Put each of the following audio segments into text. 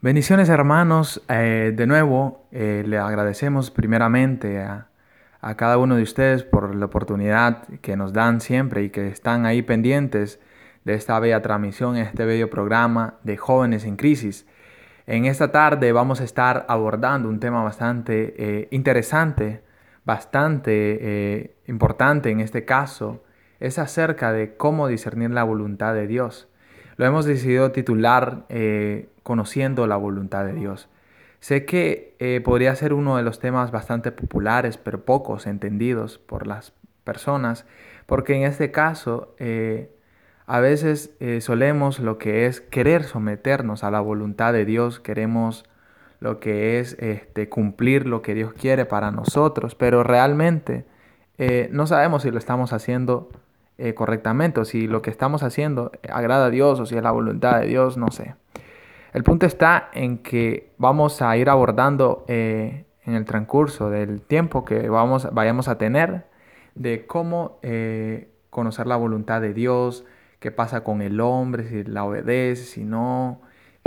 Bendiciones hermanos, eh, de nuevo eh, le agradecemos primeramente a, cada uno de ustedes por la oportunidad que nos dan siempre y que están ahí pendientes de esta bella transmisión, este bello programa de jóvenes en crisis. En esta tarde vamos a estar abordando un tema bastante eh, interesante, bastante importante en este caso, es acerca de cómo discernir la voluntad de Dios. Lo hemos decidido titular conociendo la voluntad de Dios. Sé que eh, podría ser uno de los temas bastante populares, pero pocos entendidos por las personas, porque en este caso eh, a veces eh, solemos lo que es querer someternos a la voluntad de Dios, queremos lo que es este, cumplir lo que Dios quiere para nosotros, pero realmente no sabemos si lo estamos haciendo correctamente o si lo que estamos haciendo agrada a Dios o si es la voluntad de Dios, no sé. El punto está en que vamos a ir abordando eh, en el transcurso del tiempo que vamos, vayamos a tener de cómo eh, conocer la voluntad de Dios, qué pasa con el hombre, si la obedece, si no,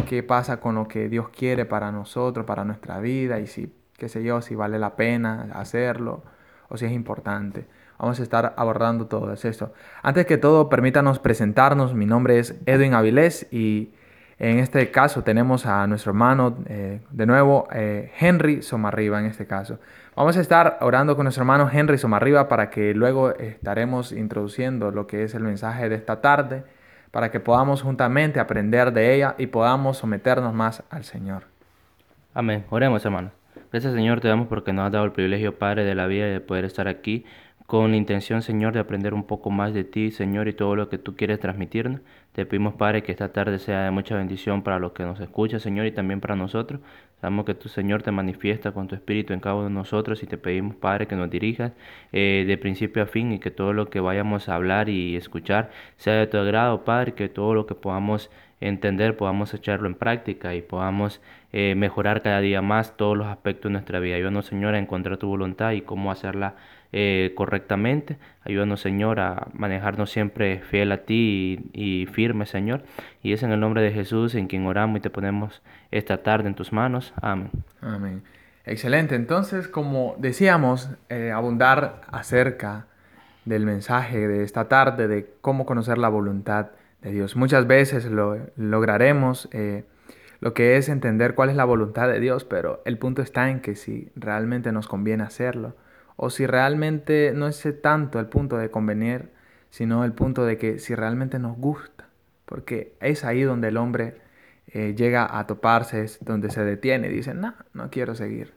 qué pasa con lo que Dios quiere para nosotros, para nuestra vida y si, qué sé yo, si vale la pena hacerlo o si es importante. Vamos a estar abordando todo eso. Antes que todo, permítanos presentarnos. Mi nombre es Edwin Avilés y en este caso tenemos a nuestro hermano, eh, de nuevo, eh, Henry Somarriba en este caso. Vamos a estar orando con nuestro hermano Henry Somarriba para que luego estaremos introduciendo lo que es el mensaje de esta tarde, para que podamos juntamente aprender de ella y podamos someternos más al Señor. Amén. Oremos, hermanos. Gracias, Señor, te damos porque nos has dado el privilegio, Padre, de la vida y de poder estar aquí con la intención, Señor, de aprender un poco más de ti, Señor, y todo lo que tú quieres transmitirnos. Te pedimos, Padre, que esta tarde sea de mucha bendición para los que nos escuchan, Señor, y también para nosotros. Sabemos que tu Señor te manifiesta con tu Espíritu en cada uno de nosotros y te pedimos, Padre, que nos dirijas eh, de principio a fin y que todo lo que vayamos a hablar y escuchar sea de tu agrado, Padre, que todo lo que podamos entender podamos echarlo en práctica y podamos eh, mejorar cada día más todos los aspectos de nuestra vida. Ayúdanos, Señor, a encontrar tu voluntad y cómo hacerla eh, correctamente. Ayúdanos, Señor, a manejarnos siempre fiel a ti y, firme, Señor. Y es en el nombre de Jesús en quien oramos y te ponemos esta tarde en tus manos. Amén. Amén. Excelente. Entonces, como decíamos, eh, abundar acerca del mensaje de esta tarde, de cómo conocer la voluntad de Dios. Muchas veces lo lograremos. Eh, lo que es entender cuál es la voluntad de Dios, pero el punto está en que si realmente nos conviene hacerlo, o si realmente no es tanto el punto de convenir, sino el punto de que si realmente nos gusta, porque es ahí donde el hombre eh, llega a toparse, es donde se detiene y dice, no, no quiero seguir.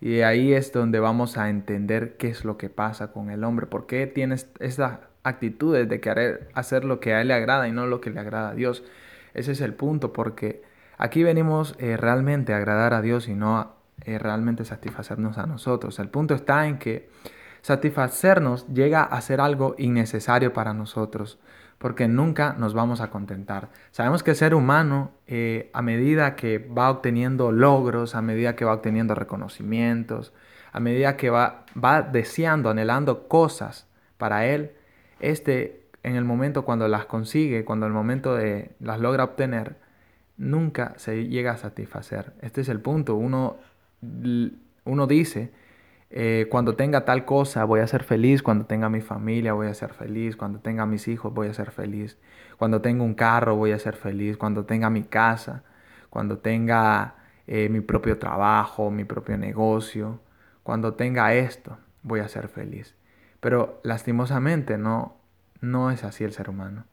Y ahí es donde vamos a entender qué es lo que pasa con el hombre, por qué tienes esas actitudes de querer hacer lo que a él le agrada y no lo que le agrada a Dios. Ese es el punto, porque aquí venimos eh, realmente a agradar a Dios y no a realmente satisfacernos a nosotros. El punto está en que satisfacernos llega a ser algo innecesario para nosotros, porque nunca nos vamos a contentar. Sabemos que el ser humano, eh, a medida que va obteniendo logros, a medida que va obteniendo reconocimientos, a medida que va, va deseando, anhelando cosas para él, este, en el momento cuando las consigue, cuando el momento de las logra obtener, nunca se llega a satisfacer. Este es el punto. Uno uno dice, eh, cuando tenga tal cosa voy a ser feliz, cuando tenga mi familia voy a ser feliz, cuando tenga mis hijos voy a ser feliz, cuando tenga un carro voy a ser feliz, cuando tenga mi casa, cuando tenga eh, mi propio trabajo, mi propio negocio, cuando tenga esto voy a ser feliz. Pero lastimosamente no, no es así el ser humano.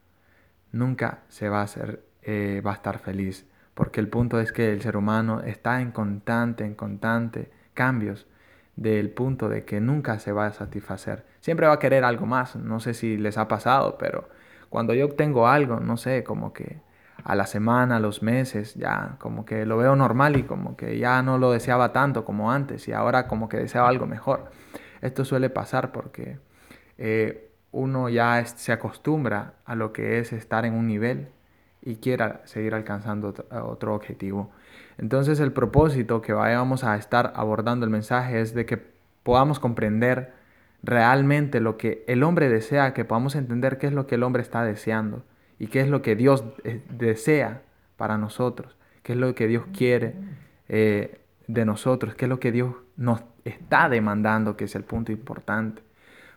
Nunca se va a, hacer, eh, va a estar feliz porque el punto es que el ser humano está en constante, en constante cambios del punto de que nunca se va a satisfacer. Siempre va a querer algo más. No sé si les ha pasado, pero cuando yo obtengo algo, no sé, como que a la semana, los meses, ya como que lo veo normal y como que ya no lo deseaba tanto como antes y ahora como que deseaba algo mejor. Esto suele pasar porque eh, uno ya se acostumbra a lo que es estar en un nivel y quiera seguir alcanzando otro objetivo. Entonces el propósito que vayamos a estar abordando el mensaje es de que podamos comprender realmente lo que el hombre desea, que podamos entender qué es lo que el hombre está deseando y qué es lo que Dios eh, desea para nosotros, qué es lo que Dios quiere eh, de nosotros, qué es lo que Dios nos está demandando, que es el punto importante,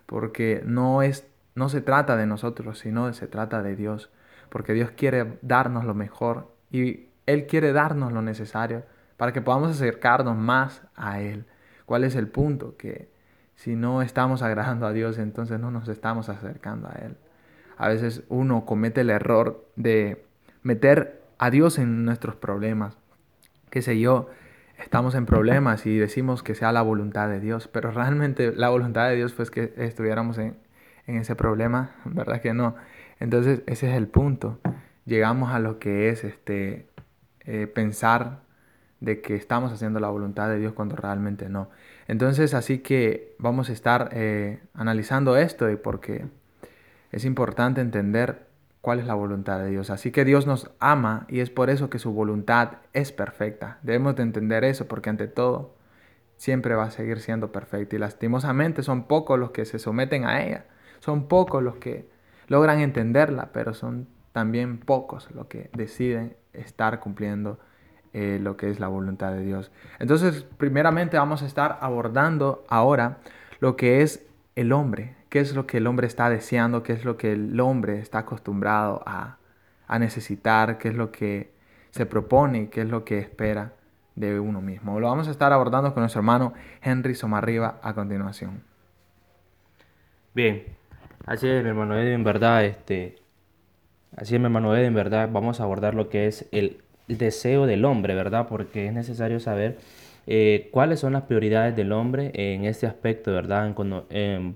porque no, es, no se trata de nosotros, sino se trata de Dios, porque Dios quiere darnos lo mejor y Él quiere darnos lo necesario para que podamos acercarnos más a Él. ¿Cuál es el punto? Que si no estamos agradando a Dios, entonces no nos estamos acercando a Él. A veces uno comete el error de meter a Dios en nuestros problemas. Qué sé yo, estamos en problemas y decimos que sea la voluntad de Dios, pero realmente la voluntad de Dios fue que estuviéramos en, ese problema, ¿verdad que no? Entonces ese es el punto. Llegamos a lo que es este, eh, pensar de que estamos haciendo la voluntad de Dios cuando realmente no. Entonces así que vamos a estar eh, analizando esto y porque es importante entender cuál es la voluntad de Dios. Así que Dios nos ama y es por eso que su voluntad es perfecta. Debemos de entender eso porque ante todo siempre va a seguir siendo perfecta y lastimosamente son pocos los que se someten a ella. Son pocos los que logran entenderla, pero son también pocos los que deciden estar cumpliendo eh, lo que es la voluntad de Dios. Entonces, primeramente vamos a estar abordando ahora lo que es el hombre, qué es lo que el hombre está deseando, qué es lo que el hombre está acostumbrado a, necesitar, qué es lo que se propone y qué es lo que espera de uno mismo. Lo vamos a estar abordando con nuestro hermano Henry Somarriba a continuación. Bien, así es, mi hermano Ed, en verdad, este, así es, hermano en verdad, vamos a abordar lo que es el deseo del hombre, ¿verdad? Porque es necesario saber eh, cuáles son las prioridades del hombre en este aspecto, ¿verdad?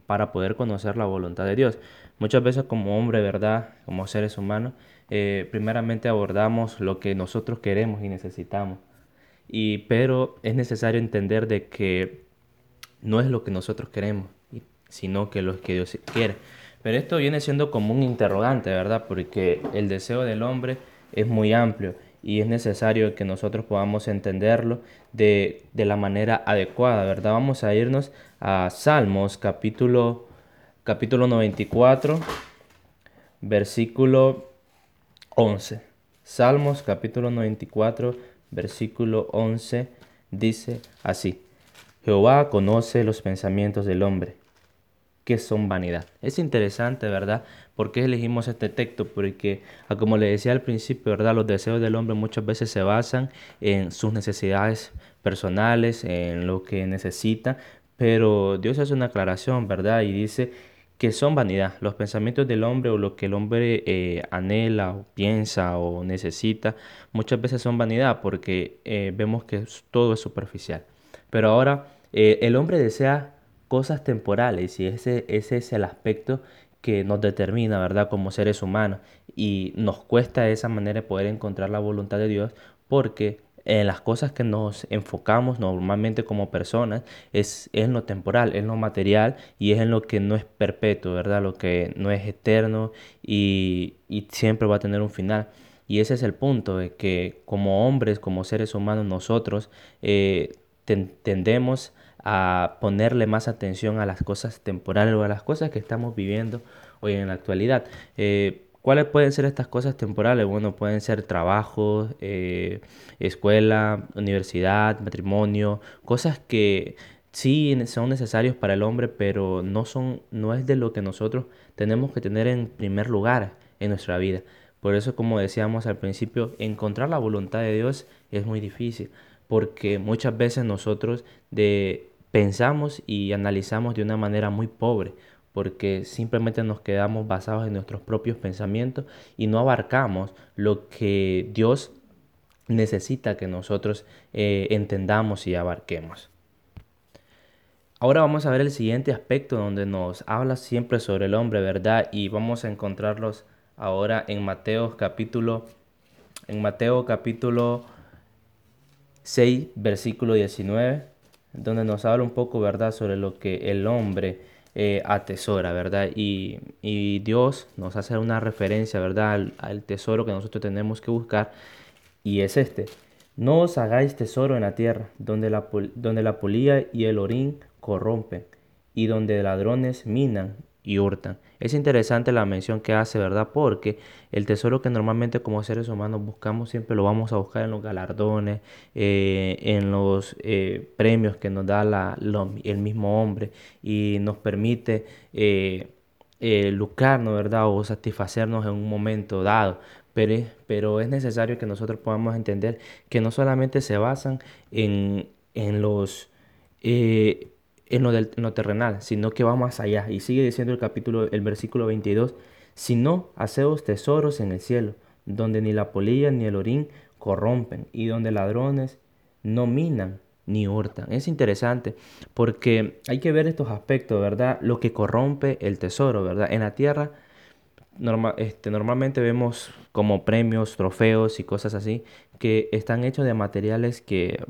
para poder conocer la voluntad de Dios. Muchas veces como hombre, ¿verdad? Como seres humanos, eh, primeramente abordamos lo que nosotros queremos y necesitamos. Y, pero es necesario entender de que no es lo que nosotros queremos, sino que lo que Dios quiere. Pero esto viene siendo como un interrogante, ¿verdad? Porque el deseo del hombre es muy amplio y es necesario que nosotros podamos entenderlo de, la manera adecuada, ¿verdad? Vamos a irnos a Salmos capítulo, capítulo 94, versículo 11. Salmos capítulo 94, versículo 11 dice así, Jehová conoce los pensamientos del hombre que son vanidad. Es interesante, ¿verdad? ¿Por qué elegimos este texto? Porque, ah, como le decía al principio, ¿verdad? Los deseos del hombre muchas veces se basan en sus necesidades personales, en lo que necesita, pero Dios hace una aclaración, ¿verdad? Y dice que son vanidad. Los pensamientos del hombre o lo que el hombre eh, anhela o piensa o necesita, muchas veces son vanidad porque eh, vemos que todo es superficial. Pero ahora eh, el hombre desea cosas temporales y ese, ese es el aspecto que nos determina, ¿verdad? Como seres humanos y nos cuesta de esa manera poder encontrar la voluntad de Dios porque en las cosas que nos enfocamos normalmente como personas es, en lo temporal, en lo material y es en lo que no es perpetuo, ¿verdad? Lo que no es eterno y, siempre va a tener un final. Y ese es el punto, de que como hombres, como seres humanos, nosotros eh, a ponerle más atención a las cosas temporales o a las cosas que estamos viviendo hoy en la actualidad. Eh, ¿Cuáles pueden ser estas cosas temporales? Bueno, pueden ser trabajo, eh, escuela, universidad, matrimonio, cosas que sí son necesarios para el hombre, pero no, son, no es de lo que nosotros tenemos que tener en primer lugar en nuestra vida. Por eso, como decíamos al principio, encontrar la voluntad de Dios es muy difícil, porque muchas veces nosotros de pensamos y analizamos de una manera muy pobre, porque simplemente nos quedamos basados en nuestros propios pensamientos y no abarcamos lo que Dios necesita que nosotros eh, entendamos y abarquemos. Ahora vamos a ver el siguiente aspecto donde nos habla siempre sobre el hombre, ¿verdad? Y vamos a encontrarlos ahora en Mateo capítulo en Mateo capítulo 6, versículo 19 donde nos habla un poco, ¿verdad?, sobre lo que el hombre eh, atesora, ¿verdad? Y, Dios nos hace una referencia, ¿verdad?, al, tesoro que nosotros tenemos que buscar, y es este. No os hagáis tesoro en la tierra, donde la, donde la polía y el orín corrompen, y donde ladrones minan y hurtan. Es interesante la mención que hace, ¿verdad? Porque el tesoro que normalmente como seres humanos buscamos siempre lo vamos a buscar en los galardones, eh, en los eh, premios que nos da el mismo hombre y nos permite eh, lucrarnos, ¿verdad? O satisfacernos en un momento dado. Pero, pero es necesario que nosotros podamos entender que no solamente se basan en, en los en lo, del, terrenal, sino que va más allá. Y sigue diciendo el capítulo, el versículo 22, sino haceos tesoros en el cielo, donde ni la polilla ni el orín corrompen, y donde ladrones no minan ni hurtan. Es interesante porque hay que ver estos aspectos, ¿verdad? Lo que corrompe el tesoro, ¿verdad? En la tierra este, normalmente vemos como premios, trofeos y cosas así que están hechos de materiales que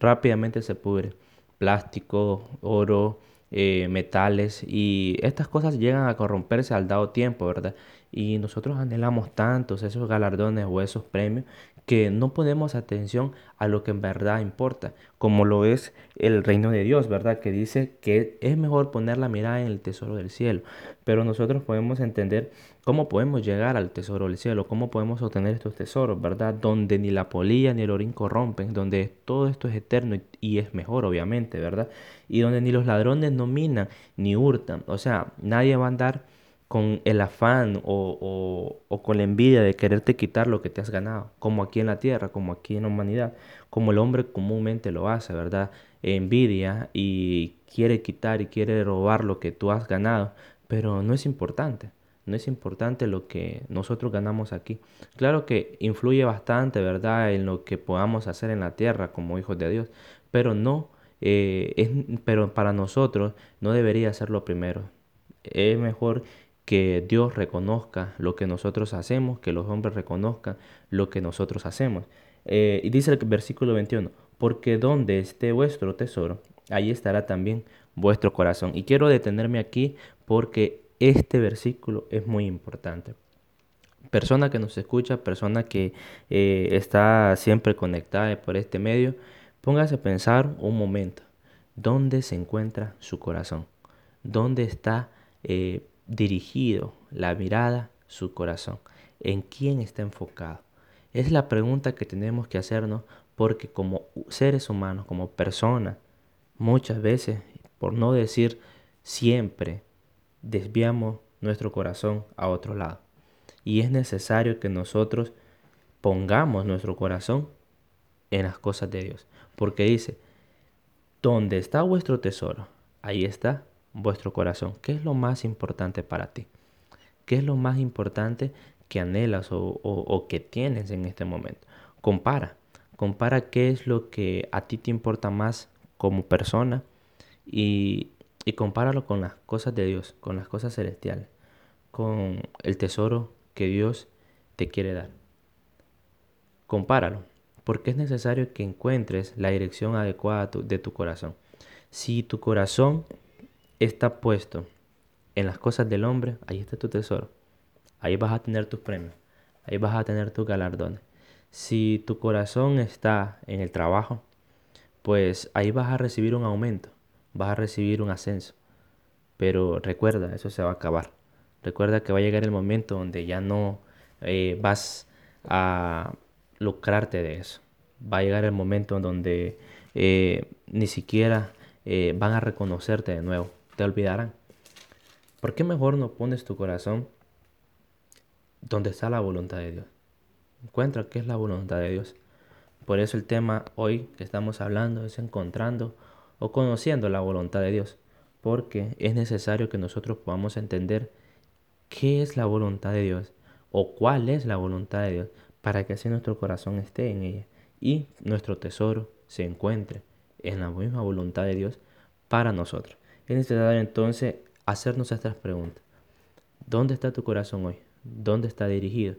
rápidamente se pudren plástico, oro, eh, metales y estas cosas llegan a corromperse al dado tiempo, ¿verdad? Y nosotros anhelamos tantos esos galardones o esos premios que no ponemos atención a lo que en verdad importa, como lo es el reino de Dios, ¿verdad? Que dice que es mejor poner la mirada en el tesoro del cielo. Pero nosotros podemos entender cómo podemos llegar al tesoro del cielo, cómo podemos obtener estos tesoros, ¿verdad? Donde ni la polilla ni el orín corrompen, donde todo esto es eterno y es mejor, obviamente, ¿verdad? Y donde ni los ladrones no minan ni hurtan. O sea, nadie va a andar con el afán o, con la envidia de quererte quitar lo que te has ganado, como aquí en la tierra, como aquí en la humanidad, como el hombre comúnmente lo hace, ¿verdad? Envidia y quiere quitar y quiere robar lo que tú has ganado, pero no es importante, no es importante lo que nosotros ganamos aquí. Claro que influye bastante, ¿verdad?, en lo que podamos hacer en la tierra como hijos de Dios, pero no, eh, es, pero para nosotros no debería ser lo primero. Es mejor que Dios reconozca lo que nosotros hacemos, que los hombres reconozcan lo que nosotros hacemos. Eh, y dice el versículo 21, porque donde esté vuestro tesoro, ahí estará también vuestro corazón. Y quiero detenerme aquí porque este versículo es muy importante. Persona que nos escucha, persona que eh, está siempre conectada por este medio, póngase a pensar un momento, ¿dónde se encuentra su corazón? ¿Dónde está eh, dirigido la mirada, su corazón? ¿En quién está enfocado? Es la pregunta que tenemos que hacernos porque como seres humanos, como personas, muchas veces, por no decir siempre, desviamos nuestro corazón a otro lado. Y es necesario que nosotros pongamos nuestro corazón en las cosas de Dios. Porque dice, donde está vuestro tesoro, ahí está vuestro corazón. ¿Qué es lo más importante para ti? ¿Qué es lo más importante que anhelas o, que tienes en este momento? Compara. Compara qué es lo que a ti te importa más como persona y, y compáralo con las cosas de Dios, con las cosas celestiales, con el tesoro que Dios te quiere dar. Compáralo, porque es necesario que encuentres la dirección adecuada de tu corazón. Si tu corazón está puesto en las cosas del hombre, ahí está tu tesoro. Ahí vas a tener tus premios. Ahí vas a tener tus galardones. Si tu corazón está en el trabajo, pues ahí vas a recibir un aumento, vas a recibir un ascenso. Pero recuerda, eso se va a acabar. Recuerda que va a llegar el momento donde ya no eh, vas a lucrarte de eso. Va a llegar el momento donde eh, ni siquiera eh, van a reconocerte de nuevo te olvidarán. ¿Por qué mejor no pones tu corazón donde está la voluntad de Dios? Encuentra qué es la voluntad de Dios. Por eso el tema hoy que estamos hablando es encontrando o conociendo la voluntad de Dios. Porque es necesario que nosotros podamos entender qué es la voluntad de Dios o cuál es la voluntad de Dios para que así nuestro corazón esté en ella y nuestro tesoro se encuentre en la misma voluntad de Dios para nosotros. Es necesario entonces hacernos estas preguntas. ¿Dónde está tu corazón hoy? ¿Dónde está dirigido?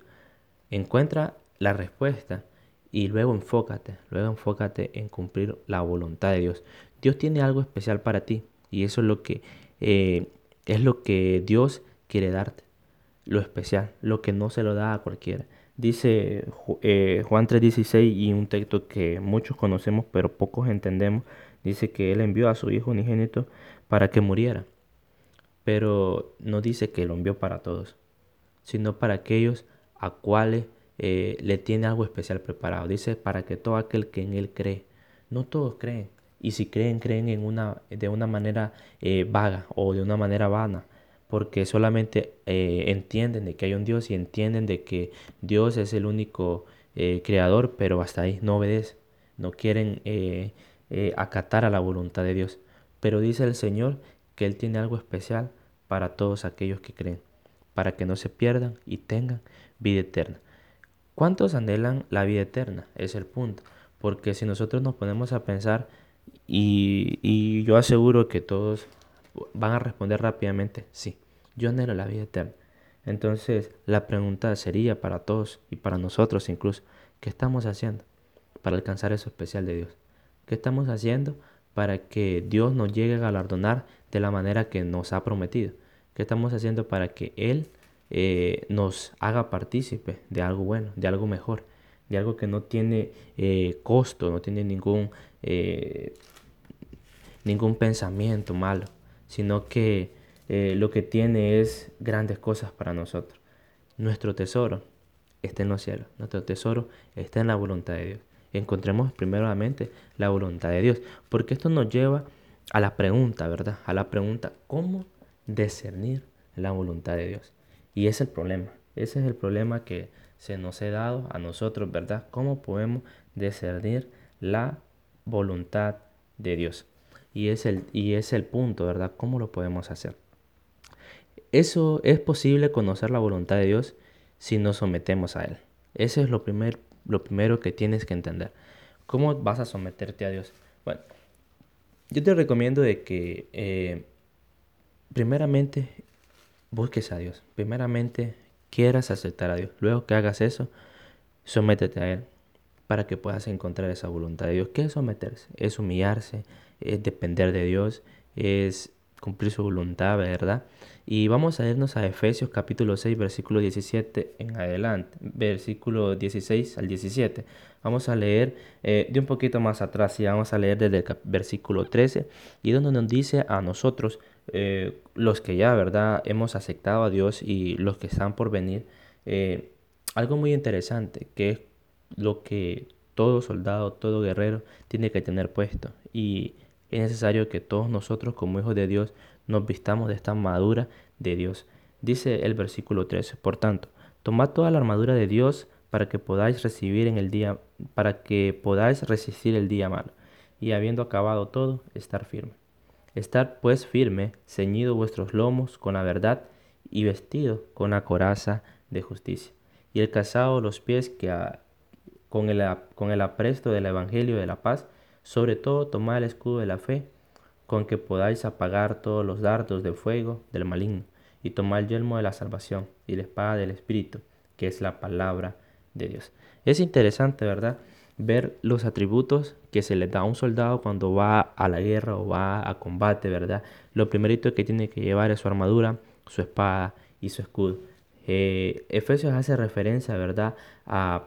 Encuentra la respuesta y luego enfócate, luego enfócate en cumplir la voluntad de Dios. Dios tiene algo especial para ti y eso es lo que eh, es lo que Dios quiere darte, lo especial, lo que no se lo da a cualquiera. Dice eh, Juan 3:16 y un texto que muchos conocemos pero pocos entendemos, dice que Él envió a su Hijo unigénito para que muriera, pero no dice que lo envió para todos, sino para aquellos a cuales eh, le tiene algo especial preparado. Dice para que todo aquel que en él cree, no todos creen, y si creen, creen en una, de una manera eh, vaga o de una manera vana, porque solamente eh, entienden de que hay un Dios y entienden de que Dios es el único creador, pero hasta ahí no obedecen, no quieren acatar a la voluntad de Dios. Pero dice el Señor que Él tiene algo especial para todos aquellos que creen, para que no se pierdan y tengan vida eterna. ¿Cuántos anhelan la vida eterna? Es el punto. Porque si nosotros nos ponemos a pensar, y, yo aseguro que todos van a responder rápidamente, sí, yo anhelo la vida eterna. Entonces la pregunta sería para todos y para nosotros incluso, ¿qué estamos haciendo para alcanzar eso especial de Dios? ¿Qué estamos haciendo para que Dios nos llegue a galardonar de la manera que nos ha prometido? ¿Qué estamos haciendo para que Él eh, nos haga partícipe de algo bueno, de algo mejor, de algo que no tiene eh, costo, no tiene ningún, eh, ningún pensamiento malo, sino que lo que tiene es grandes cosas para nosotros. Nuestro tesoro está en los cielos, nuestro tesoro está en la voluntad de Dios. Encontremos primeramente la voluntad de Dios, porque esto nos lleva a la pregunta, ¿verdad? A la pregunta, ¿cómo discernir la voluntad de Dios? Y ese es el problema. Ese es el problema que se nos ha dado a nosotros, ¿verdad? ¿Cómo podemos discernir la voluntad de Dios? Y es el, y es el punto, ¿verdad? ¿Cómo lo podemos hacer? Eso es posible conocer la voluntad de Dios si nos sometemos a Él. Ese es lo, primer, lo primero que tienes que entender. ¿Cómo vas a someterte a Dios? Bueno, yo te recomiendo de que eh, primeramente busques a Dios. Primeramente, quieras aceptar a Dios. Luego que hagas eso, sométete a Él para que puedas encontrar esa voluntad de Dios. ¿Qué es someterse? Es humillarse, es depender de Dios, es cumplir su voluntad, ¿verdad? Y vamos a irnos a Efesios capítulo 6, versículo 17 en adelante, versículo 16 al 17. Vamos a leer eh, de un poquito más atrás y vamos a leer desde el versículo 13 y donde nos dice a nosotros, eh, los que ya, ¿verdad? Hemos aceptado a Dios y los que están por venir, eh, algo muy interesante, que es lo que todo soldado, todo guerrero tiene que tener puesto. Y es necesario que todos nosotros como hijos de Dios nos vistamos de esta armadura de Dios. Dice el versículo 13, por tanto, tomad toda la armadura de Dios para que podáis recibir en el día, para que podáis resistir el día malo, y habiendo acabado todo, estar firme. Estar pues firme, ceñido vuestros lomos con la verdad y vestido con la coraza de justicia. Y el calzado los pies que con, el, con el apresto del Evangelio de la paz, sobre todo tomad el escudo de la fe, con que podáis apagar todos los dardos de fuego del maligno, y tomad el yelmo de la salvación y la espada del Espíritu, que es la palabra de Dios. Es interesante, ¿verdad? ver los atributos que se le da a un soldado cuando va a la guerra o va a combate, ¿verdad? Lo primerito que tiene que llevar es su armadura, su espada y su escudo. Eh, Efesios hace referencia, ¿verdad?, a,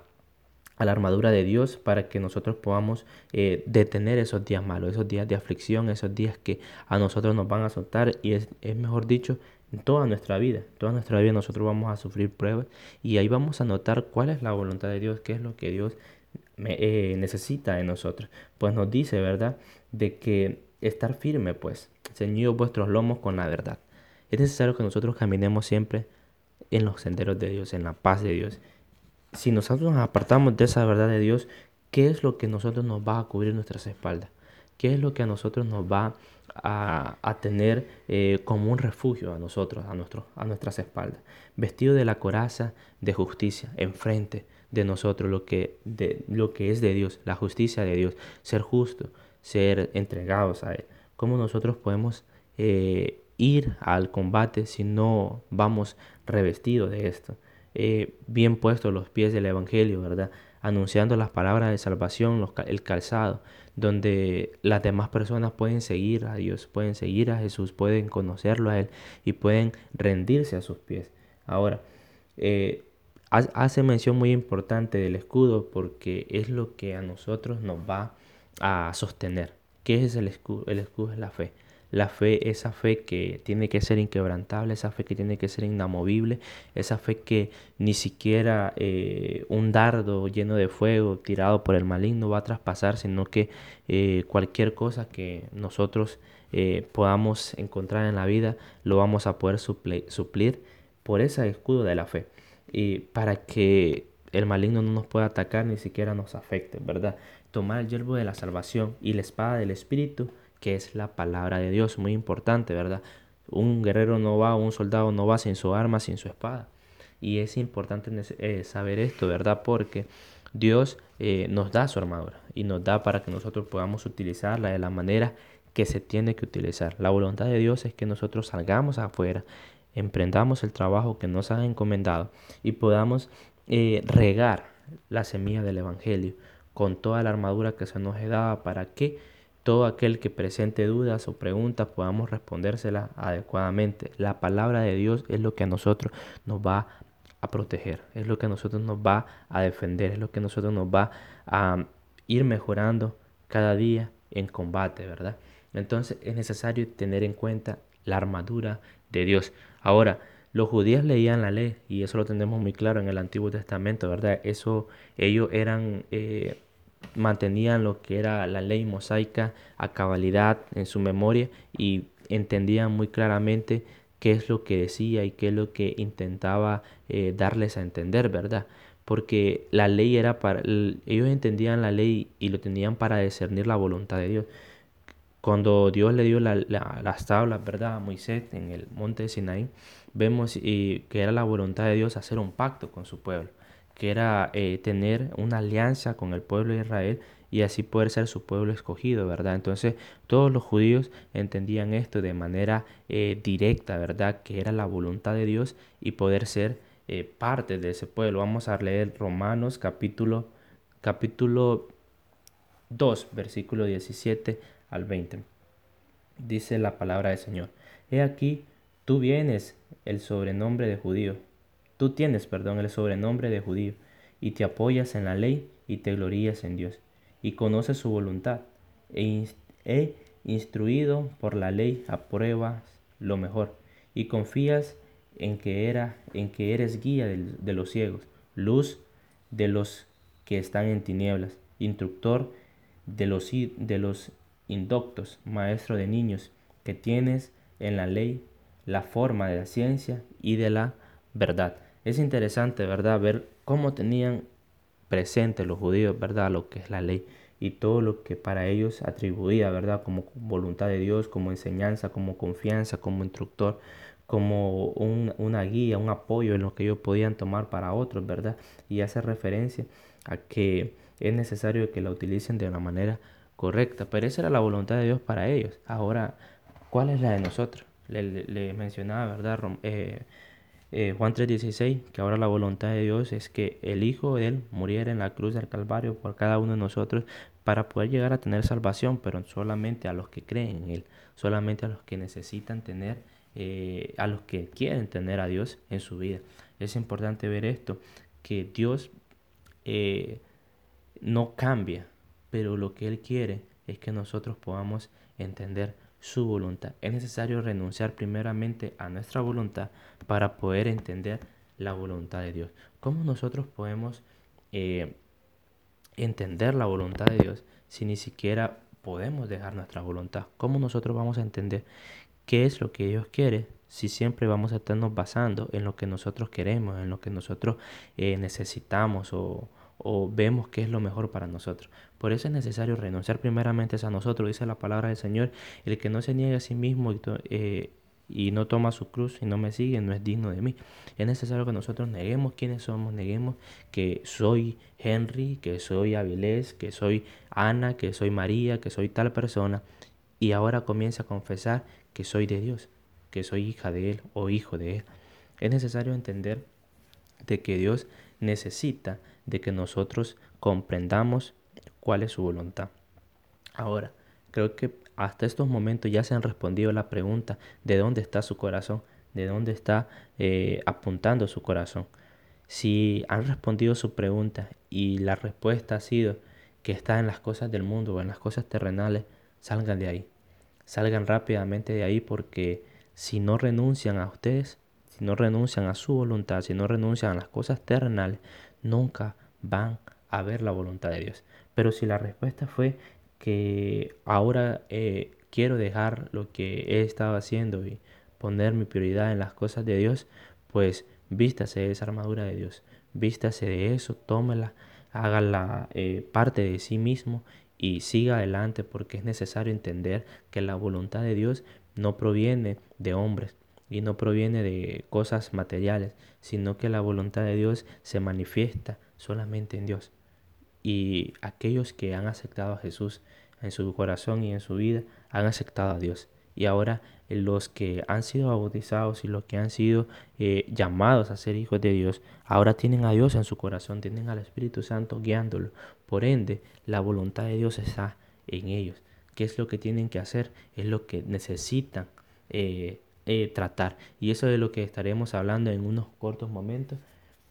la armadura de Dios para que nosotros podamos eh, detener esos días malos, esos días de aflicción, esos días que a nosotros nos van a soltar y es, es mejor dicho, en toda nuestra vida, toda nuestra vida nosotros vamos a sufrir pruebas y ahí vamos a notar cuál es la voluntad de Dios, qué es lo que Dios eh, necesita de nosotros. Pues nos dice, ¿verdad? De que estar firme, pues, ceñidos vuestros lomos con la verdad. Es necesario que nosotros caminemos siempre en los senderos de Dios, en la paz de Dios. Si nosotros nos apartamos de esa verdad de Dios, ¿qué es lo que nosotros nos va a cubrir nuestras espaldas? ¿Qué es lo que a nosotros nos va a, tener eh, como un refugio a nosotros, a, nuestro, a nuestras espaldas? Vestido de la coraza de justicia, enfrente, de nosotros, lo que, de, lo que es de Dios, la justicia de Dios, ser justo, ser entregados a Él. ¿Cómo nosotros podemos eh, ir al combate si no vamos revestidos de esto? Eh, bien puestos los pies del Evangelio, ¿verdad? Anunciando las palabras de salvación, el calzado, donde las demás personas pueden seguir a Dios, pueden seguir a Jesús, pueden conocerlo a Él y pueden rendirse a sus pies. Ahora, eh, hace mención muy importante del escudo porque es lo que a nosotros nos va a sostener. ¿Qué es el escudo? El escudo es la fe. La fe, esa fe que tiene que ser inquebrantable, esa fe que tiene que ser inamovible, esa fe que ni siquiera eh, un dardo lleno de fuego tirado por el maligno va a traspasar, sino que eh, cualquier cosa que nosotros eh, podamos encontrar en la vida lo vamos a poder suplir por ese escudo de la fe. Y para que el maligno no nos pueda atacar ni siquiera nos afecte, ¿verdad? Tomar el yerbo de la salvación y la espada del Espíritu que es la palabra de Dios, muy importante, ¿verdad? Un guerrero no va, un soldado no va sin su arma, sin su espada. Y es importante eh, saber esto, ¿verdad? Porque Dios eh, nos da su armadura y nos da para que nosotros podamos utilizarla de la manera que se tiene que utilizar. La voluntad de Dios es que nosotros salgamos afuera, emprendamos el trabajo que nos ha encomendado y podamos eh, regar la semilla del Evangelio con toda la armadura que se nos ha dado para que todo aquel que presente dudas o preguntas podamos respondérselas adecuadamente. La palabra de Dios es lo que a nosotros nos va a proteger, es lo que a nosotros nos va a defender, es lo que a nosotros nos va a ir mejorando cada día en combate, ¿verdad? Entonces es necesario tener en cuenta la armadura de Dios. Ahora, los judíos leían la ley y eso lo tenemos muy claro en el Antiguo Testamento, ¿verdad? Eso ellos eran eh, mantenían lo que era la ley mosaica a cabalidad en su memoria y entendían muy claramente qué es lo que decía y qué es lo que intentaba eh, darles a entender, ¿verdad? Porque la ley era para, ellos entendían la ley y lo tenían para discernir la voluntad de Dios. Cuando Dios le dio las tablas, ¿verdad? A Moisés en el monte de Sinaí, vemos y, que era la voluntad de Dios hacer un pacto con su pueblo que era eh, tener una alianza con el pueblo de Israel y así poder ser su pueblo escogido, ¿verdad? Entonces todos los judíos entendían esto de manera eh, directa, ¿verdad? Que era la voluntad de Dios y poder ser eh, parte de ese pueblo. Vamos a leer Romanos capítulo, capítulo 2, versículo 17 al 20. Dice la palabra del Señor. He aquí, tú vienes el sobrenombre de judío Tú tienes, perdón, el sobrenombre de judío, y te apoyas en la ley y te glorías en Dios, y conoces su voluntad, e he instruido por la ley apruebas lo mejor, y confías en que, era, en que eres guía de, los ciegos, luz de los que están en tinieblas, instructor de los, de los indoctos, maestro de niños, que tienes en la ley la forma de la ciencia y de la verdad. Es interesante, ¿verdad? Ver cómo tenían presente los judíos, ¿verdad? Lo que es la ley y todo lo que para ellos atribuía, ¿verdad? Como voluntad de Dios, como enseñanza, como confianza, como instructor, como una guía, un apoyo en lo que ellos podían tomar para otros, ¿verdad? Y hace referencia a que es necesario que la utilicen de una manera correcta, pero esa era la voluntad de Dios para ellos. Ahora, ¿cuál es la de nosotros? Le, mencionaba, ¿verdad? Eh, eh, Juan 3:16, que ahora la voluntad de Dios es que el Hijo de Él muriera en la cruz del Calvario por cada uno de nosotros para poder llegar a tener salvación, pero solamente a los que creen en Él, solamente a los que necesitan tener, eh, a los que quieren tener a Dios en su vida. Es importante ver esto, que Dios eh, no cambia, pero lo que Él quiere es que nosotros podamos entender su voluntad. Es necesario renunciar primeramente a nuestra voluntad para poder entender la voluntad de Dios. ¿Cómo nosotros podemos eh, entender la voluntad de Dios si ni siquiera podemos dejar nuestra voluntad? ¿Cómo nosotros vamos a entender qué es lo que Dios quiere si siempre vamos a estarnos basando en lo que nosotros queremos, en lo que nosotros eh, necesitamos o, o vemos qué es lo mejor para nosotros. Por eso es necesario renunciar primeramente a nosotros, dice la palabra del Señor, el que no se niegue a sí mismo y, eh, y no toma su cruz y no me sigue, no es digno de mí. Es necesario que nosotros neguemos quiénes somos, neguemos que soy Henry, que soy Avilés, que soy Ana, que soy María, que soy tal persona, y ahora comienza a confesar que soy de Dios, que soy hija de Él o hijo de Él. Es necesario entender de que Dios necesita de que nosotros comprendamos cuál es su voluntad. Ahora, creo que hasta estos momentos ya se han respondido la pregunta de dónde está su corazón, de dónde está eh, apuntando su corazón. Si han respondido su pregunta y la respuesta ha sido que está en las cosas del mundo o en las cosas terrenales, salgan de ahí. salgan rápidamente de ahí porque si no renuncian a ustedes, si no renuncian a su voluntad, si no renuncian a las cosas terrenales, nunca van a ver la voluntad de Dios. Pero si la respuesta fue que ahora eh, quiero dejar lo que he estado haciendo y poner mi prioridad en las cosas de Dios, pues vístase de esa armadura de Dios, vístase de eso, tómela, hágala eh, parte de sí mismo y siga adelante porque es necesario entender que la voluntad de Dios no proviene de hombres y no proviene de cosas materiales, sino que la voluntad de Dios se manifiesta solamente en Dios. Y aquellos que han aceptado a Jesús en su corazón y en su vida han aceptado a Dios. Y ahora eh, los que han sido bautizados y los que han sido eh, llamados a ser hijos de Dios, ahora tienen a Dios en su corazón, tienen al Espíritu Santo guiándolo. Por ende, la voluntad de Dios está en ellos. ¿Qué es lo que tienen que hacer? Es lo que necesitan eh, tratar. Y eso es de lo que estaremos hablando en unos cortos momentos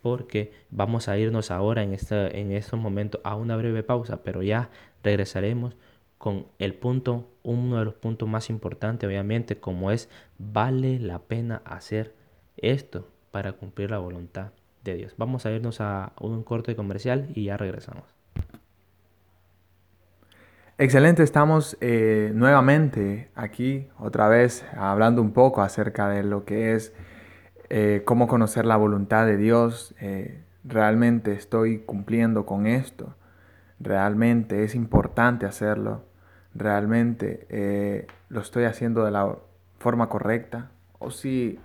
porque vamos a irnos ahora en, esta, en estos momentos a una breve pausa, pero ya regresaremos con el punto, uno de los puntos más importantes, obviamente, como es, vale la pena hacer esto para cumplir la voluntad de Dios. Vamos a irnos a un corte comercial y ya regresamos. Excelente, estamos eh, nuevamente aquí otra vez hablando un poco acerca de lo que es eh, cómo conocer la voluntad de Dios. Eh, realmente estoy cumpliendo con esto. Realmente es importante hacerlo realmente eh, lo estoy haciendo de la forma correcta o si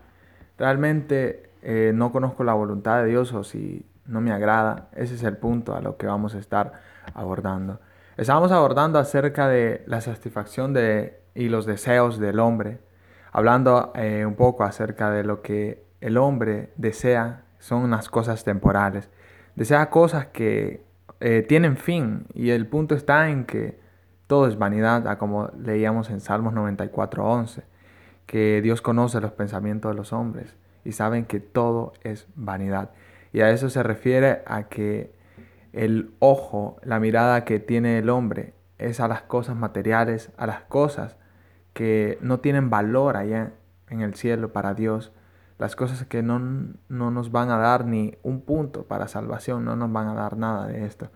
realmente no conozco la voluntad de Dios o si no me agrada. Ese es el punto a lo que vamos a estar abordando. Estamos abordando acerca de la satisfacción de, y los deseos del hombre, hablando un poco acerca de lo que el hombre desea, son unas cosas temporales. Desea cosas que tienen fin y el punto está en que todo es vanidad, como leíamos en Salmos 94:11, que Dios conoce los pensamientos de los hombres y saben que todo es vanidad. Y a eso se refiere a que el ojo, la mirada que tiene el hombre es a las cosas materiales, a las cosas que no tienen valor allá en el cielo para Dios, las cosas que no, no nos van a dar ni un punto para salvación, no nos van a dar nada de esto.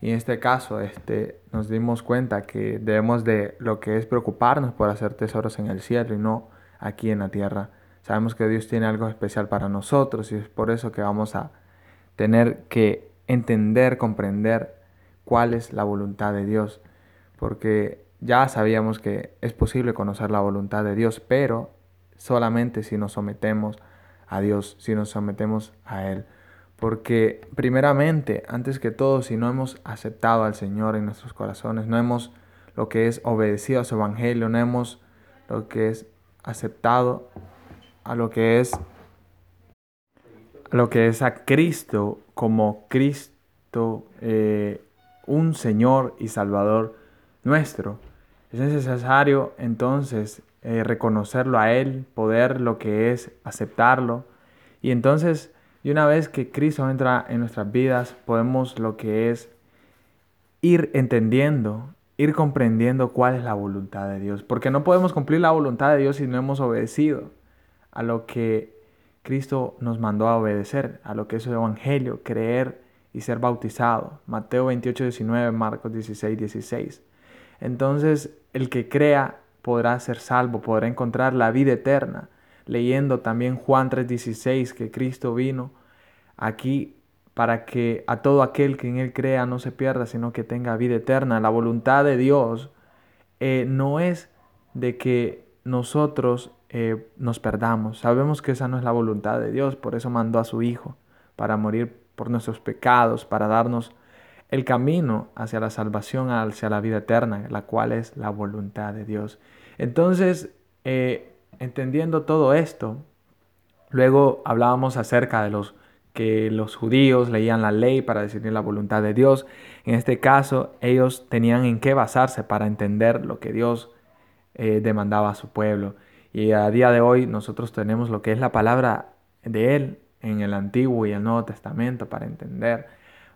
Y en este caso este, nos dimos cuenta que debemos de lo que es preocuparnos por hacer tesoros en el cielo y no aquí en la tierra. Sabemos que Dios tiene algo especial para nosotros y es por eso que vamos a tener que entender, comprender cuál es la voluntad de Dios. Porque ya sabíamos que es posible conocer la voluntad de Dios, pero solamente si nos sometemos a Dios, si nos sometemos a Él. Porque primeramente, antes que todo, si no hemos aceptado al Señor en nuestros corazones, no hemos lo que es obedecido a su evangelio, no hemos lo que es aceptado a lo que es a lo que es a Cristo como Cristo, eh, un Señor y Salvador nuestro. Es necesario entonces eh, reconocerlo a Él, poder lo que es aceptarlo y entonces y una vez que Cristo entra en nuestras vidas, podemos lo que es ir entendiendo, ir comprendiendo cuál es la voluntad de Dios. Porque no podemos cumplir la voluntad de Dios si no hemos obedecido a lo que Cristo nos mandó a obedecer, a lo que es el Evangelio, creer y ser bautizado. Mateo 28, 19, Marcos 16, 16. Entonces, el que crea podrá ser salvo, podrá encontrar la vida eterna leyendo también Juan 3:16, que Cristo vino aquí para que a todo aquel que en Él crea no se pierda, sino que tenga vida eterna. La voluntad de Dios eh, no es de que nosotros eh, nos perdamos. Sabemos que esa no es la voluntad de Dios, por eso mandó a su Hijo, para morir por nuestros pecados, para darnos el camino hacia la salvación, hacia la vida eterna, la cual es la voluntad de Dios. Entonces, eh, entendiendo todo esto, luego hablábamos acerca de los que los judíos leían la ley para decidir la voluntad de Dios. En este caso, ellos tenían en qué basarse para entender lo que Dios eh, demandaba a su pueblo. Y a día de hoy nosotros tenemos lo que es la palabra de Él en el Antiguo y el Nuevo Testamento para entender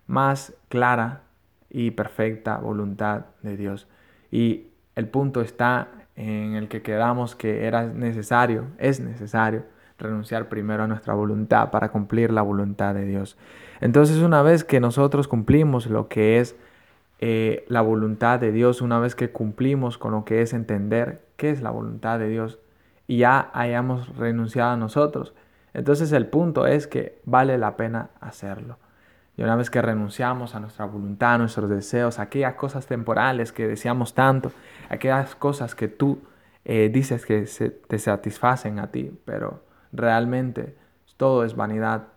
más clara y perfecta voluntad de Dios. Y el punto está en el que quedamos que era necesario, es necesario renunciar primero a nuestra voluntad para cumplir la voluntad de Dios. Entonces una vez que nosotros cumplimos lo que es eh, la voluntad de Dios, una vez que cumplimos con lo que es entender qué es la voluntad de Dios y ya hayamos renunciado a nosotros, entonces el punto es que vale la pena hacerlo. Y una vez que renunciamos a nuestra voluntad, a nuestros deseos, a aquellas cosas temporales que deseamos tanto, aquellas cosas que tú eh, dices que te satisfacen a ti, pero realmente todo es vanidad.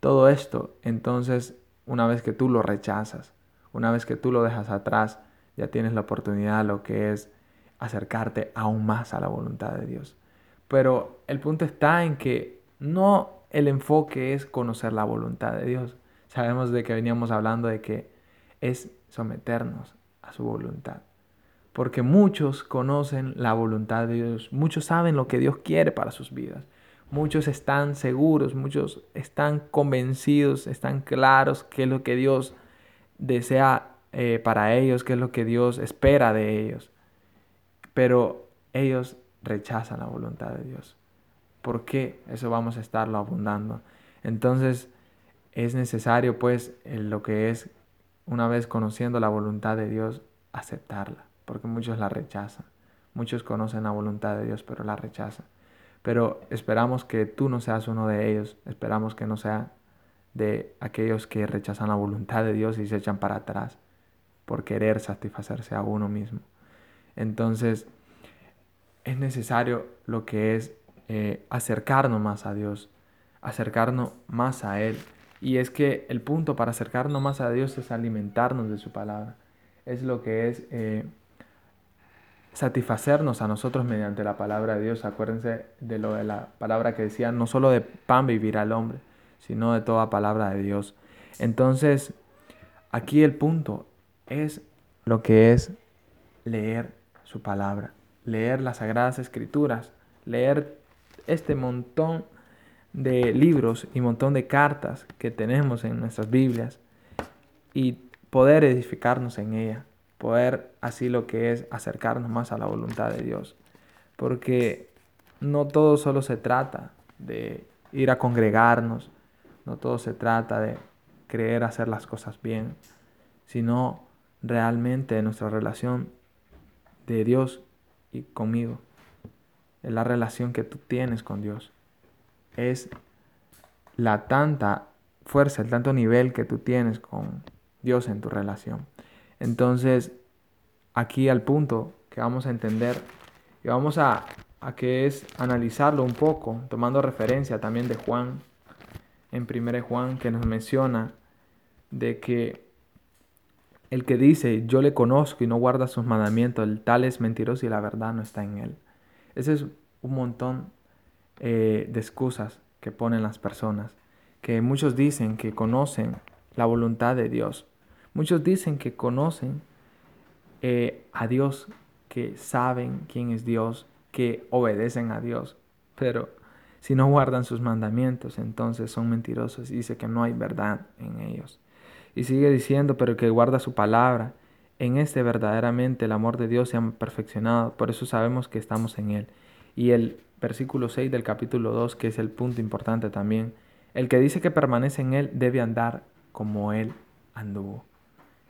Todo esto, entonces, una vez que tú lo rechazas, una vez que tú lo dejas atrás, ya tienes la oportunidad, lo que es acercarte aún más a la voluntad de Dios. Pero el punto está en que no el enfoque es conocer la voluntad de Dios. Sabemos de que veníamos hablando de que es someternos a su voluntad. Porque muchos conocen la voluntad de Dios, muchos saben lo que Dios quiere para sus vidas, muchos están seguros, muchos están convencidos, están claros qué es lo que Dios desea eh, para ellos, qué es lo que Dios espera de ellos. Pero ellos rechazan la voluntad de Dios. ¿Por qué? Eso vamos a estarlo abundando. Entonces es necesario pues lo que es, una vez conociendo la voluntad de Dios, aceptarla porque muchos la rechazan. Muchos conocen la voluntad de Dios, pero la rechazan. Pero esperamos que tú no seas uno de ellos, esperamos que no sea de aquellos que rechazan la voluntad de Dios y se echan para atrás por querer satisfacerse a uno mismo. Entonces, es necesario lo que es eh, acercarnos más a Dios, acercarnos más a Él. Y es que el punto para acercarnos más a Dios es alimentarnos de su palabra. Es lo que es eh, satisfacernos a nosotros mediante la palabra de Dios. Acuérdense de lo de la palabra que decía, no solo de pan vivirá el hombre, sino de toda palabra de Dios. Entonces, aquí el punto es lo que es leer su palabra, leer las sagradas escrituras, leer este montón de libros y montón de cartas que tenemos en nuestras Biblias y poder edificarnos en ella poder así lo que es acercarnos más a la voluntad de Dios. Porque no todo solo se trata de ir a congregarnos, no todo se trata de creer hacer las cosas bien, sino realmente nuestra relación de Dios y conmigo. Es la relación que tú tienes con Dios. Es la tanta fuerza, el tanto nivel que tú tienes con Dios en tu relación. Entonces, aquí al punto que vamos a entender y vamos a, a que es analizarlo un poco, tomando referencia también de Juan, en 1 Juan, que nos menciona de que el que dice yo le conozco y no guarda sus mandamientos, el tal es mentiroso y la verdad no está en él. Ese es un montón eh, de excusas que ponen las personas, que muchos dicen que conocen la voluntad de Dios, Muchos dicen que conocen eh, a Dios, que saben quién es Dios, que obedecen a Dios, pero si no guardan sus mandamientos, entonces son mentirosos y dice que no hay verdad en ellos. Y sigue diciendo, pero que guarda su palabra. En este verdaderamente el amor de Dios se ha perfeccionado, por eso sabemos que estamos en Él. Y el versículo 6 del capítulo 2, que es el punto importante también, el que dice que permanece en Él debe andar como Él anduvo.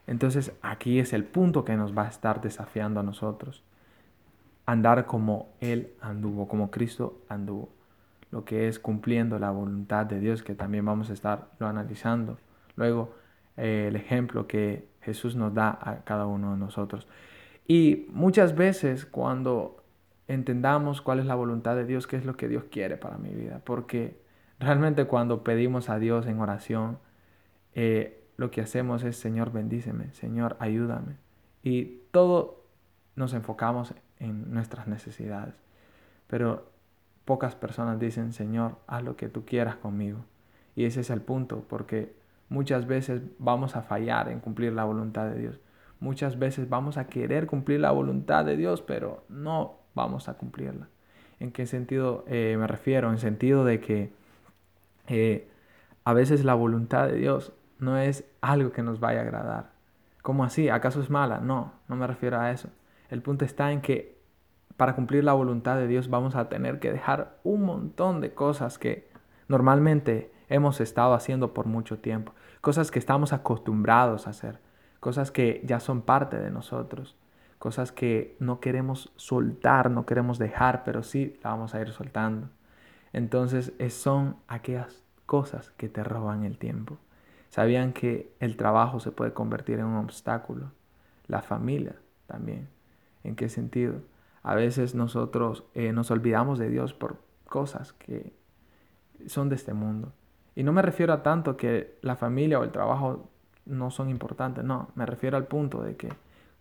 Entonces aquí es el punto que nos va a estar desafiando a nosotros. Andar como Él anduvo, como Cristo anduvo. Lo que es cumpliendo la voluntad de Dios, que también vamos a estar analizando. Luego, eh, el ejemplo que Jesús nos da a cada uno de nosotros. Y muchas veces cuando entendamos cuál es la voluntad de Dios, qué es lo que Dios quiere para mi vida, porque realmente cuando pedimos a Dios en oración, eh, lo que hacemos es, Señor, bendíceme, Señor, ayúdame. Y todo nos enfocamos en nuestras necesidades. Pero pocas personas dicen, Señor, haz lo que tú quieras conmigo. Y ese es el punto, porque muchas veces vamos a fallar en cumplir la voluntad de Dios. Muchas veces vamos a querer cumplir la voluntad de Dios, pero no vamos a cumplirla. ¿En qué sentido eh, me refiero? En sentido de que eh, a veces la voluntad de Dios no es algo que nos vaya a agradar. ¿Cómo así? ¿Acaso es mala? No, no me refiero a eso. El punto está en que para cumplir la voluntad de Dios vamos a tener que dejar un montón de cosas que normalmente hemos estado haciendo por mucho tiempo, cosas que estamos acostumbrados a hacer, cosas que ya son parte de nosotros, cosas que no queremos soltar, no queremos dejar, pero sí la vamos a ir soltando. Entonces son aquellas cosas que te roban el tiempo. Sabían que el trabajo se puede convertir en un obstáculo, la familia también. ¿En qué sentido? A veces nosotros eh, nos olvidamos de Dios por cosas que son de este mundo. Y no me refiero a tanto que la familia o el trabajo no son importantes, no, me refiero al punto de que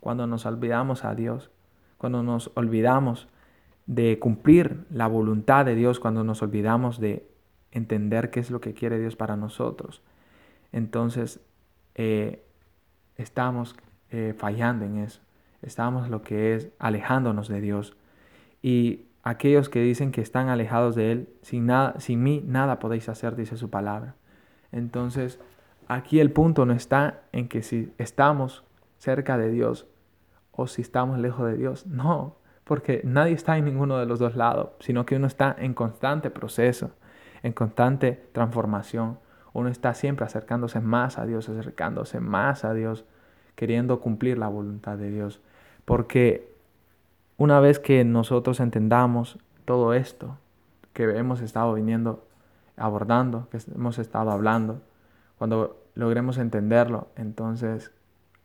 cuando nos olvidamos a Dios, cuando nos olvidamos de cumplir la voluntad de Dios, cuando nos olvidamos de entender qué es lo que quiere Dios para nosotros, entonces eh, estamos eh, fallando en eso, estamos lo que es alejándonos de Dios. Y aquellos que dicen que están alejados de Él, sin, nada, sin mí nada podéis hacer, dice su palabra. Entonces, aquí el punto no está en que si estamos cerca de Dios o si estamos lejos de Dios, no, porque nadie está en ninguno de los dos lados, sino que uno está en constante proceso, en constante transformación. Uno está siempre acercándose más a Dios, acercándose más a Dios, queriendo cumplir la voluntad de Dios. Porque una vez que nosotros entendamos todo esto que hemos estado viniendo abordando, que hemos estado hablando, cuando logremos entenderlo, entonces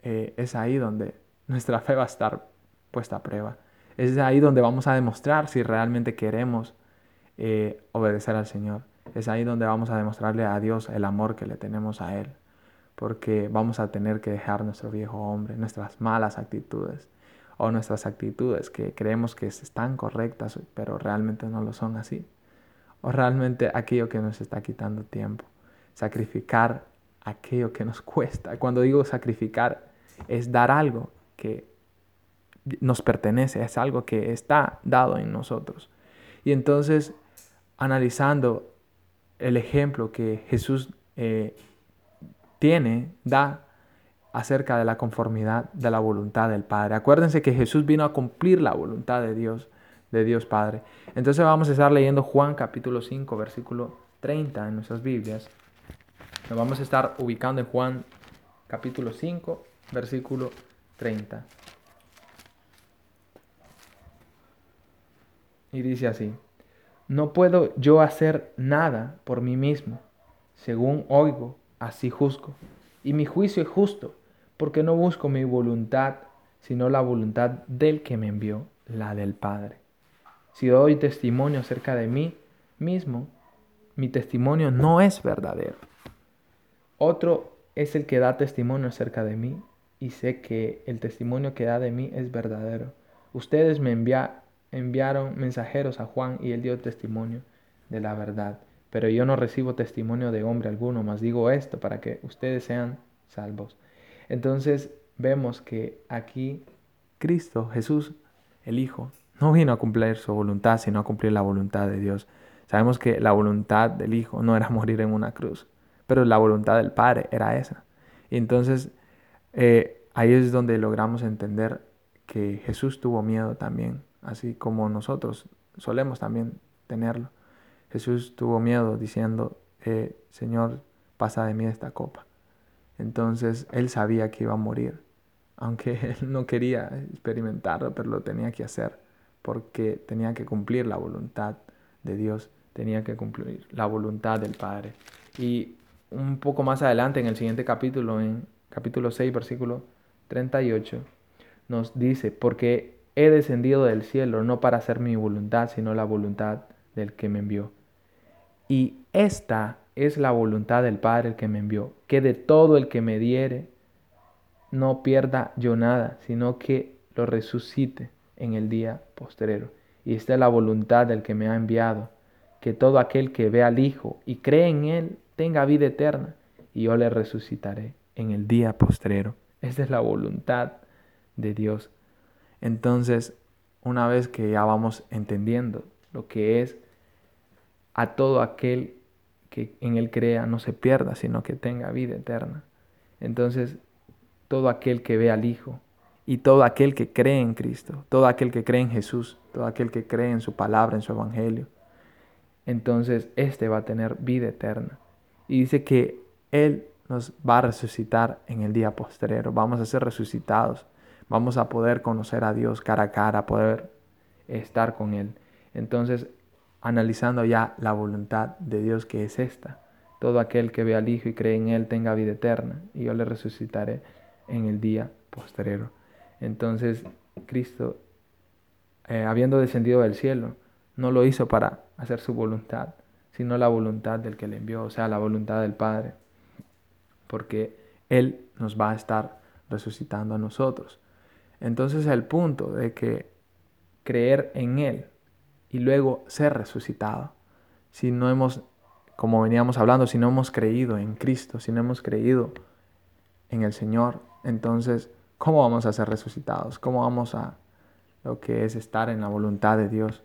eh, es ahí donde nuestra fe va a estar puesta a prueba. Es ahí donde vamos a demostrar si realmente queremos eh, obedecer al Señor. Es ahí donde vamos a demostrarle a Dios el amor que le tenemos a Él. Porque vamos a tener que dejar nuestro viejo hombre, nuestras malas actitudes o nuestras actitudes que creemos que están correctas, pero realmente no lo son así. O realmente aquello que nos está quitando tiempo. Sacrificar aquello que nos cuesta. Cuando digo sacrificar, es dar algo que nos pertenece, es algo que está dado en nosotros. Y entonces, analizando el ejemplo que Jesús eh, tiene, da acerca de la conformidad de la voluntad del Padre. Acuérdense que Jesús vino a cumplir la voluntad de Dios, de Dios Padre. Entonces vamos a estar leyendo Juan capítulo 5, versículo 30 en nuestras Biblias. Nos vamos a estar ubicando en Juan capítulo 5, versículo 30. Y dice así, no puedo yo hacer nada por mí mismo, según oigo, así juzgo. Y mi juicio es justo, porque no busco mi voluntad, sino la voluntad del que me envió, la del Padre. Si doy testimonio acerca de mí mismo, mi testimonio no es verdadero. Otro es el que da testimonio acerca de mí, y sé que el testimonio que da de mí es verdadero. Ustedes me enviaron mensajeros a Juan y él dio testimonio de la verdad. Pero yo no recibo testimonio de hombre alguno, más digo esto para que ustedes sean salvos. Entonces vemos que aquí Cristo, Jesús, el Hijo, no vino a cumplir su voluntad, sino a cumplir la voluntad de Dios. Sabemos que la voluntad del Hijo no era morir en una cruz, pero la voluntad del Padre era esa. Y entonces eh, ahí es donde logramos entender que Jesús tuvo miedo también, así como nosotros solemos también tenerlo. Jesús tuvo miedo diciendo, eh, Señor, pasa de mí esta copa. Entonces él sabía que iba a morir, aunque él no quería experimentarlo, pero lo tenía que hacer, porque tenía que cumplir la voluntad de Dios, tenía que cumplir la voluntad del Padre. Y un poco más adelante, en el siguiente capítulo, en capítulo 6, versículo 38, nos dice, porque he descendido del cielo no para hacer mi voluntad, sino la voluntad del que me envió. Y esta es la voluntad del Padre el que me envió, que de todo el que me diere no pierda yo nada, sino que lo resucite en el día postrero. Y esta es la voluntad del que me ha enviado, que todo aquel que ve al Hijo y cree en Él tenga vida eterna, y yo le resucitaré en el día postrero. Esta es la voluntad de Dios. Entonces, una vez que ya vamos entendiendo lo que es a todo aquel que en Él crea no se pierda, sino que tenga vida eterna. Entonces, todo aquel que ve al Hijo Y todo aquel que cree en Cristo, todo aquel que cree en Jesús, todo aquel que cree en su palabra, en su evangelio, entonces éste va a tener vida eterna. Y dice que Él nos va a resucitar en el día postrero. Vamos a ser resucitados. Vamos a poder conocer a Dios cara a cara, poder estar con Él. Entonces, analizando ya la voluntad de Dios que es esta. Todo aquel que ve al Hijo y cree en Él tenga vida eterna y yo le resucitaré en el día postrero. Entonces, Cristo, eh, habiendo descendido del cielo, no lo hizo para hacer su voluntad, sino la voluntad del que le envió, o sea, la voluntad del Padre, porque Él nos va a estar resucitando a nosotros. Entonces el punto de que creer en Él y luego ser resucitado, si no hemos, como veníamos hablando, si no hemos creído en Cristo, si no hemos creído en el Señor, entonces, ¿cómo vamos a ser resucitados? ¿Cómo vamos a lo que es estar en la voluntad de Dios?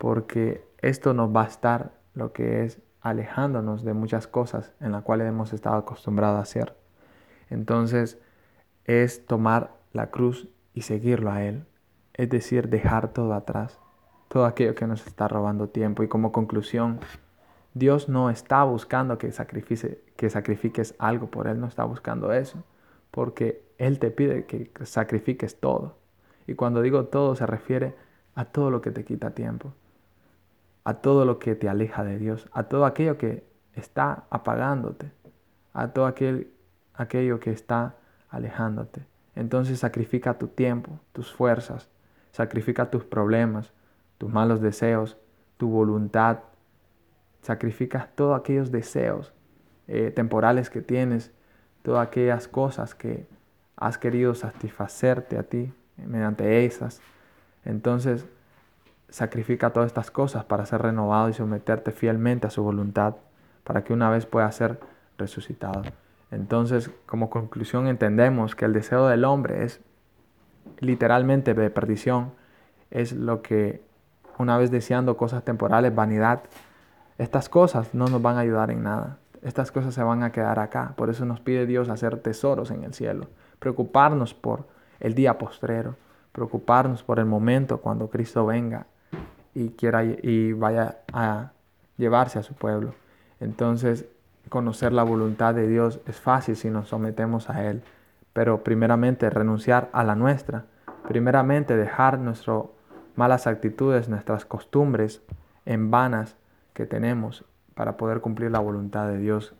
porque esto nos va a estar lo que es alejándonos de muchas cosas en las cuales hemos estado acostumbrados a hacer. Entonces es tomar la cruz y seguirlo a Él, es decir, dejar todo atrás, todo aquello que nos está robando tiempo. Y como conclusión, Dios no está buscando que, sacrifique, que sacrifiques algo por Él, no está buscando eso, porque Él te pide que sacrifiques todo. Y cuando digo todo se refiere a todo lo que te quita tiempo a todo lo que te aleja de Dios, a todo aquello que está apagándote, a todo aquel, aquello que está alejándote. Entonces sacrifica tu tiempo, tus fuerzas, sacrifica tus problemas, tus malos deseos, tu voluntad, sacrificas todos aquellos deseos eh, temporales que tienes, todas aquellas cosas que has querido satisfacerte a ti mediante esas. Entonces sacrifica todas estas cosas para ser renovado y someterte fielmente a su voluntad, para que una vez pueda ser resucitado. Entonces, como conclusión, entendemos que el deseo del hombre es literalmente de perdición, es lo que una vez deseando cosas temporales, vanidad, estas cosas no nos van a ayudar en nada. Estas cosas se van a quedar acá. Por eso nos pide Dios hacer tesoros en el cielo, preocuparnos por el día postrero, preocuparnos por el momento cuando Cristo venga y quiera y vaya a llevarse a su pueblo. Entonces, conocer la voluntad de Dios es fácil si nos sometemos a Él, pero primeramente renunciar a la nuestra, primeramente dejar nuestras malas actitudes, nuestras costumbres en vanas que tenemos para poder cumplir la voluntad de Dios,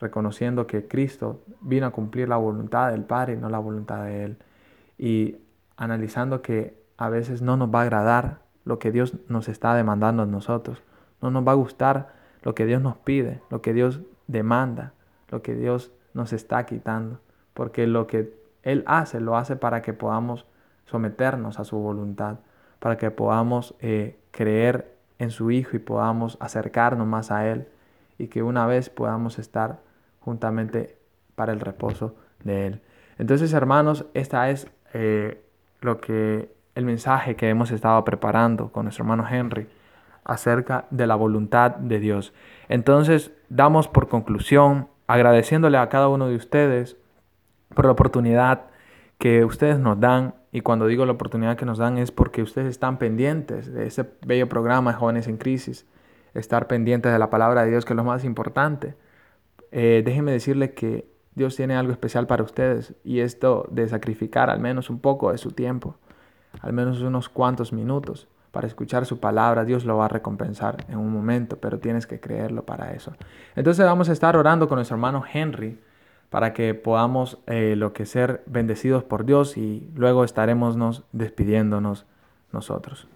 reconociendo que Cristo vino a cumplir la voluntad del Padre y no la voluntad de Él, y analizando que a veces no nos va a agradar lo que Dios nos está demandando a nosotros. No nos va a gustar lo que Dios nos pide, lo que Dios demanda, lo que Dios nos está quitando. Porque lo que Él hace, lo hace para que podamos someternos a su voluntad, para que podamos eh, creer en su Hijo y podamos acercarnos más a Él y que una vez podamos estar juntamente para el reposo de Él. Entonces, hermanos, esta es eh, lo que el mensaje que hemos estado preparando con nuestro hermano Henry acerca de la voluntad de Dios. Entonces, damos por conclusión, agradeciéndole a cada uno de ustedes por la oportunidad que ustedes nos dan. Y cuando digo la oportunidad que nos dan es porque ustedes están pendientes de ese bello programa Jóvenes en Crisis, estar pendientes de la palabra de Dios, que es lo más importante. Eh, déjenme decirle que Dios tiene algo especial para ustedes y esto de sacrificar al menos un poco de su tiempo al menos unos cuantos minutos para escuchar su palabra, Dios lo va a recompensar en un momento, pero tienes que creerlo para eso. Entonces vamos a estar orando con nuestro hermano Henry para que podamos eh, lo que ser bendecidos por Dios y luego estaremos nos despidiéndonos nosotros.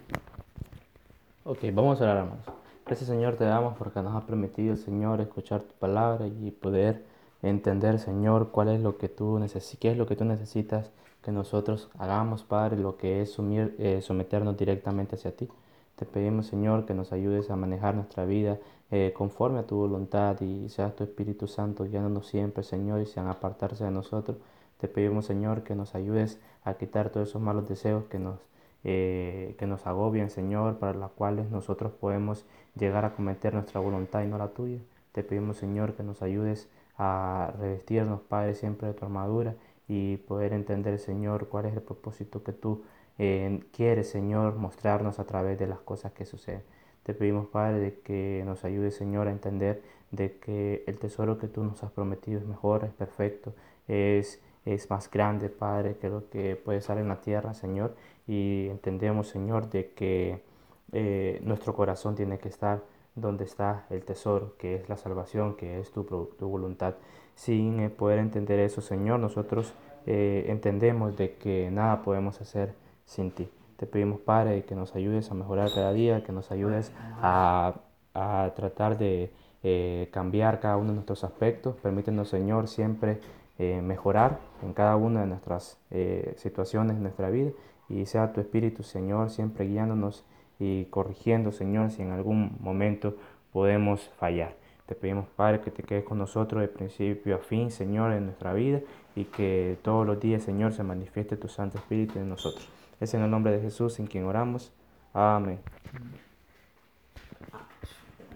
Ok, vamos a orar, hermanos. Gracias Señor te damos porque nos ha permitido, Señor, escuchar tu palabra y poder entender, Señor, cuál es lo que tú necesitas, qué es lo que tú necesitas que nosotros hagamos, Padre, lo que es eh, someternos directamente hacia ti. Te pedimos, Señor, que nos ayudes a manejar nuestra vida eh, conforme a tu voluntad y sea tu Espíritu Santo guiándonos siempre, Señor, y sean apartarse de nosotros. Te pedimos, Señor, que nos ayudes a quitar todos esos malos deseos que nos, eh, que nos agobian, Señor, para los cuales nosotros podemos llegar a cometer nuestra voluntad y no la tuya. Te pedimos, Señor, que nos ayudes a revestirnos, Padre, siempre de tu armadura y poder entender, Señor, cuál es el propósito que tú eh, quieres, Señor, mostrarnos a través de las cosas que suceden. Te pedimos, Padre, de que nos ayude, Señor, a entender de que el tesoro que tú nos has prometido es mejor, es perfecto, es, es más grande, Padre, que lo que puede estar en la tierra, Señor. Y entendemos, Señor, de que eh, nuestro corazón tiene que estar donde está el tesoro, que es la salvación, que es tu, tu voluntad. Sin eh, poder entender eso, Señor, nosotros eh, entendemos de que nada podemos hacer sin ti. Te pedimos, Padre, que nos ayudes a mejorar cada día, que nos ayudes a, a tratar de eh, cambiar cada uno de nuestros aspectos. Permítenos, Señor, siempre eh, mejorar en cada una de nuestras eh, situaciones en nuestra vida y sea tu Espíritu, Señor, siempre guiándonos y corrigiendo, Señor, si en algún momento podemos fallar. Te pedimos, Padre, que te quedes con nosotros de principio a fin, Señor, en nuestra vida y que todos los días, Señor, se manifieste tu Santo Espíritu en nosotros. Es en el nombre de Jesús en quien oramos. Amén.